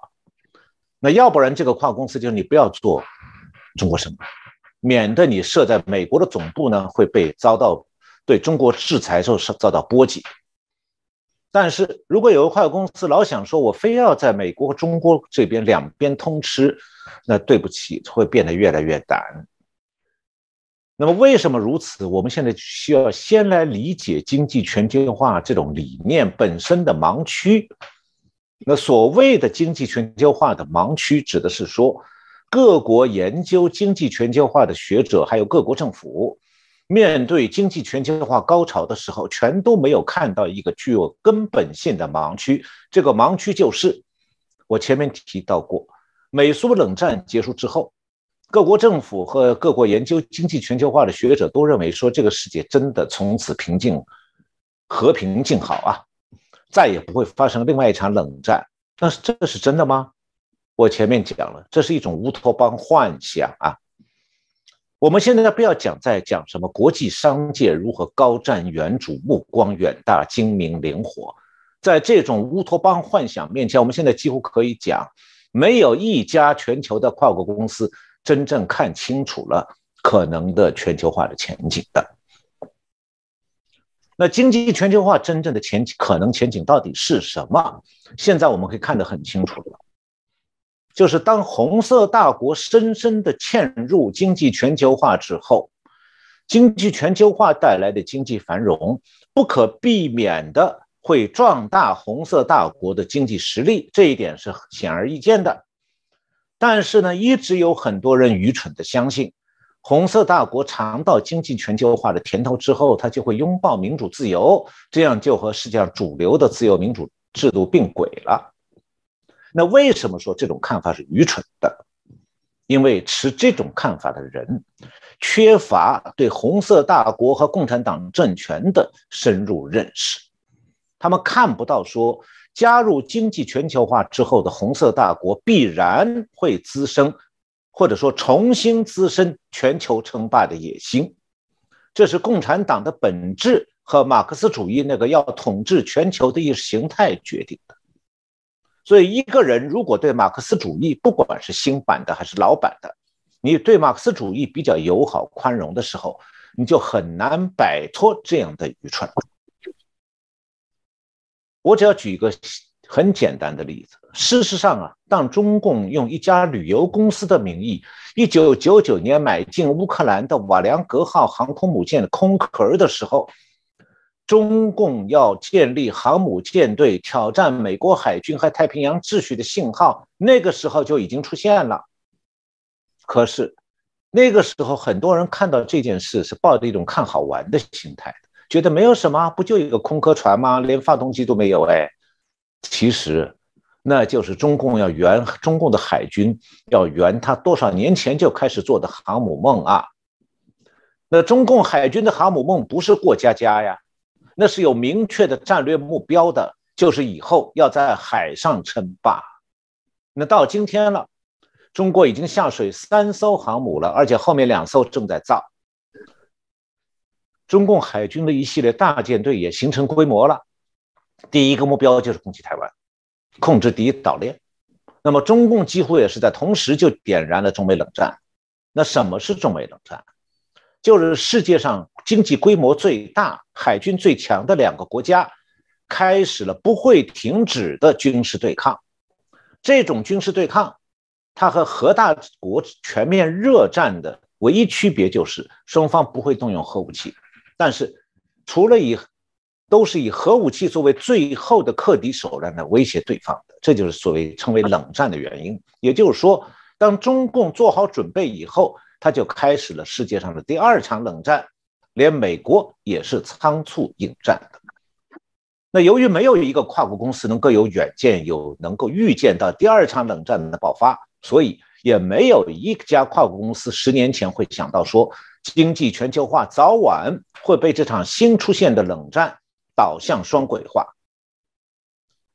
B: 那要不然这个跨国公司就是你不要做中国生意，免得你设在美国的总部呢会被遭到对中国制裁时候是遭到波及。但是如果有个跨国公司老想说我非要在美国和中国这边两边通吃，那对不起会变得越来越难。那么为什么如此？我们现在需要先来理解经济全球化这种理念本身的盲区。那所谓的经济全球化的盲区，指的是说，各国研究经济全球化的学者，还有各国政府，面对经济全球化高潮的时候，全都没有看到一个具有根本性的盲区。这个盲区就是，我前面提到过，美苏冷战结束之后，各国政府和各国研究经济全球化的学者都认为说，这个世界真的从此平静、和平静好啊。再也不会发生另外一场冷战，但是这是真的吗？我前面讲了，这是一种乌托邦幻想啊。我们现在不要讲在讲什么国际商界如何高瞻远瞩、目光远大、精明灵活，在这种乌托邦幻想面前，我们现在几乎可以讲，没有一家全球的跨国公司真正看清楚了可能的全球化的前景的。那经济全球化真正的前景可能前景到底是什么？现在我们可以看得很清楚了，就是当红色大国深深的嵌入经济全球化之后，经济全球化带来的经济繁荣不可避免的会壮大红色大国的经济实力，这一点是显而易见的。但是呢，一直有很多人愚蠢的相信。红色大国尝到经济全球化的甜头之后，他就会拥抱民主自由，这样就和世界上主流的自由民主制度并轨了。那为什么说这种看法是愚蠢的？因为持这种看法的人缺乏对红色大国和共产党政权的深入认识，他们看不到说加入经济全球化之后的红色大国必然会滋生。或者说重新滋生全球称霸的野心，这是共产党的本质和马克思主义那个要统治全球的意识形态决定的。所以，一个人如果对马克思主义，不管是新版的还是老版的，你对马克思主义比较友好宽容的时候，你就很难摆脱这样的愚蠢。我只要举一个。很简单的例子，事实上啊，当中共用一家旅游公司的名义，一九九九年买进乌克兰的瓦良格号航空母舰的空壳的时候，中共要建立航母舰队、挑战美国海军和太平洋秩序的信号，那个时候就已经出现了。可是那个时候，很多人看到这件事是抱着一种看好玩的心态，觉得没有什么，不就一个空壳船吗？连发动机都没有，哎。其实，那就是中共要圆中共的海军要圆他多少年前就开始做的航母梦啊！那中共海军的航母梦不是过家家呀，那是有明确的战略目标的，就是以后要在海上称霸。那到今天了，中国已经下水三艘航母了，而且后面两艘正在造。中共海军的一系列大舰队也形成规模了。第一个目标就是攻击台湾，控制第一岛链。那么中共几乎也是在同时就点燃了中美冷战。那什么是中美冷战？就是世界上经济规模最大、海军最强的两个国家，开始了不会停止的军事对抗。这种军事对抗，它和核大国全面热战的唯一区别就是，双方不会动用核武器，但是除了以都是以核武器作为最后的克敌手段来威胁对方的，这就是所谓称为冷战的原因。也就是说，当中共做好准备以后，他就开始了世界上的第二场冷战，连美国也是仓促应战的。那由于没有一个跨国公司能够有远见，有能够预见到第二场冷战的爆发，所以也没有一家跨国公司十年前会想到说，经济全球化早晚会被这场新出现的冷战导向双轨化。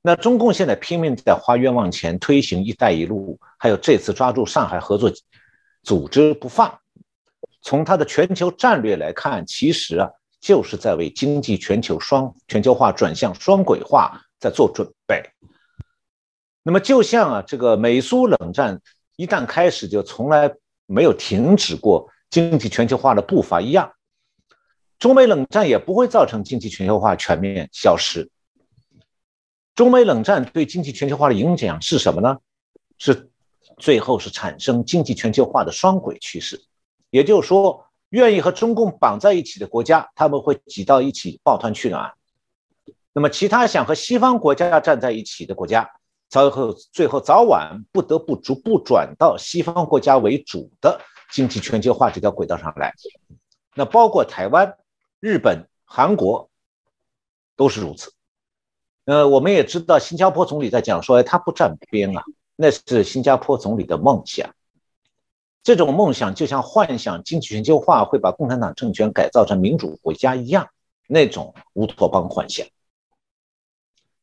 B: 那中共现在拼命在花冤枉钱推行“一带一路”，还有这次抓住上海合作组织不放，从它的全球战略来看，其实啊。就是在为经济全球双全球化转向双轨化在做准备。那么，就像啊，这个美苏冷战一旦开始，就从来没有停止过经济全球化的步伐一样，中美冷战也不会造成经济全球化全面消失。中美冷战对经济全球化的影响是什么呢？是最后是产生经济全球化的双轨趋势，也就是说。愿意和中共绑在一起的国家，他们会挤到一起抱团取暖。那么，其他想和西方国家站在一起的国家，最后最后早晚不得不逐步转到西方国家为主的经济全球化这条轨道上来。那包括台湾、日本、韩国都是如此。呃，我们也知道，新加坡总理在讲说，哎他不站边啊，那是新加坡总理的梦想。这种梦想就像幻想经济全球化会把共产党政权改造成民主国家一样，那种乌托邦幻想。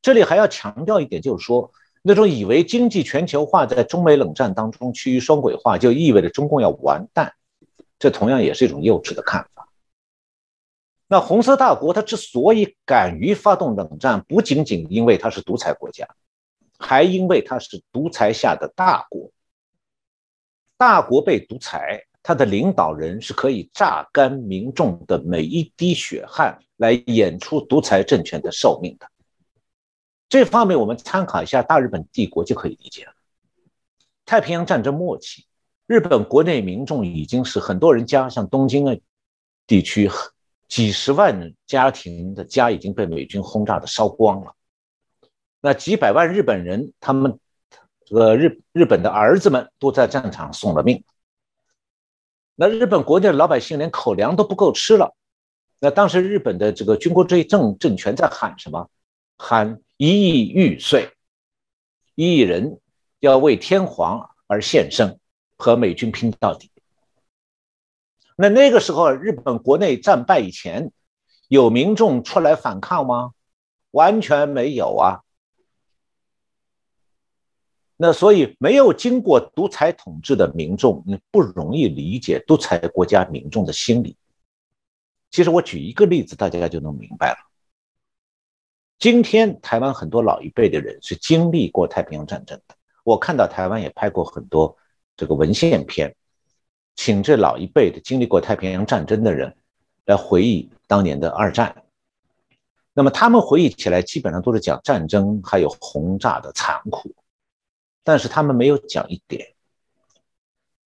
B: 这里还要强调一点，就是说，那种以为经济全球化在中美冷战当中趋于双轨化，就意味着中共要完蛋，这同样也是一种幼稚的看法。那红色大国它之所以敢于发动冷战，不仅仅因为它是独裁国家，还因为它是独裁下的大国。大国被独裁，他的领导人是可以榨干民众的每一滴血汗来演出独裁政权的寿命的。这方面我们参考一下大日本帝国就可以理解了。太平洋战争末期，日本国内民众已经是很多人家，像东京啊地区，几十万家庭的家已经被美军轰炸的烧光了。那几百万日本人，他们。这个日日本的儿子们都在战场送了命，那日本国内的老百姓连口粮都不够吃了。那当时日本的这个军国主义政政权在喊什么？喊一亿玉碎，一亿人要为天皇而献身，和美军拼到底。那那个时候，日本国内战败以前，有民众出来反抗吗？完全没有啊。那所以没有经过独裁统治的民众，你不容易理解独裁国家民众的心理。其实我举一个例子，大家就能明白了。今天台湾很多老一辈的人是经历过太平洋战争的，我看到台湾也拍过很多这个文献片，请这老一辈的经历过太平洋战争的人来回忆当年的二战。那么他们回忆起来，基本上都是讲战争还有轰炸的残酷。但是他们没有讲一点，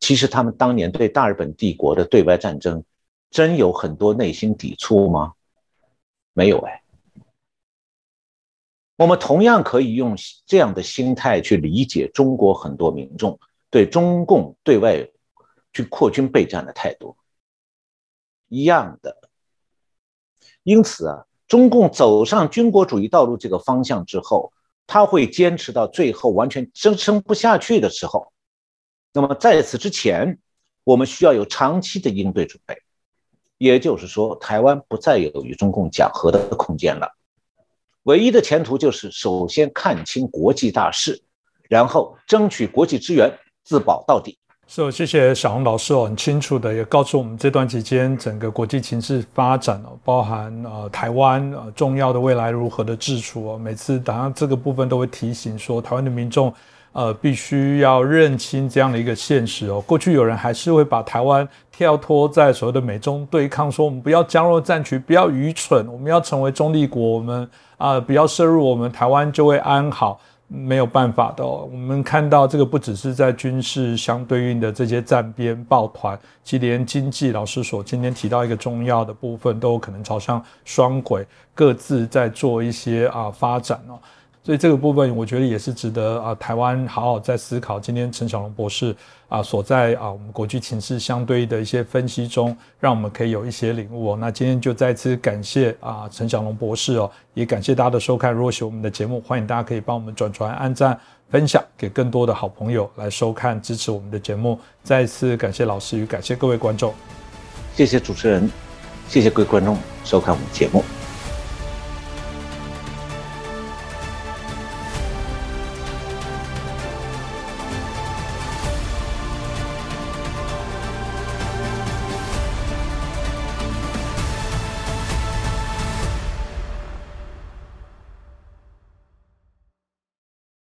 B: 其实他们当年对大日本帝国的对外战争，真有很多内心抵触吗？没有哎。我们同样可以用这样的心态去理解中国很多民众对中共对外去扩军备战的态度，一样的。因此啊，中共走上军国主义道路这个方向之后。他会坚持到最后，完全支撑不下去的时候。那么在此之前，我们需要有长期的应对准备。也就是说，台湾不再有与中共讲和的空间了。唯一的前途就是首先看清国际大势，然后争取国际支援，自保到底。
A: 是，谢谢小红老师哦，很清楚的也告诉我们这段期间整个国际情势发展哦，包含呃台湾呃重要的未来如何的治处哦。每次打上这个部分都会提醒说，台湾的民众呃必须要认清这样的一个现实哦。过去有人还是会把台湾跳脱在所谓的美中对抗，说我们不要加入战局，不要愚蠢，我们要成为中立国，我们啊不要涉入，我们台湾就会安好。没有办法的。我们看到这个不只是在军事相对应的这些站边抱团，其实连经济，老师所今天提到一个重要的部分，都有可能朝向双轨，各自在做一些啊发展哦。所以这个部分我觉得也是值得啊台湾好好在思考。今天陈小龙博士啊所在啊我们国际情势相对的一些分析中，让我们可以有一些领悟哦。那今天就再次感谢啊陈小龙博士哦，也感谢大家的收看。如果喜欢我们的节目，欢迎大家可以帮我们转传、按赞、分享给更多的好朋友来收看、支持我们的节目。再次感谢老师与感谢各位观众。
B: 谢谢主持人，谢谢各位观众收看我们节目。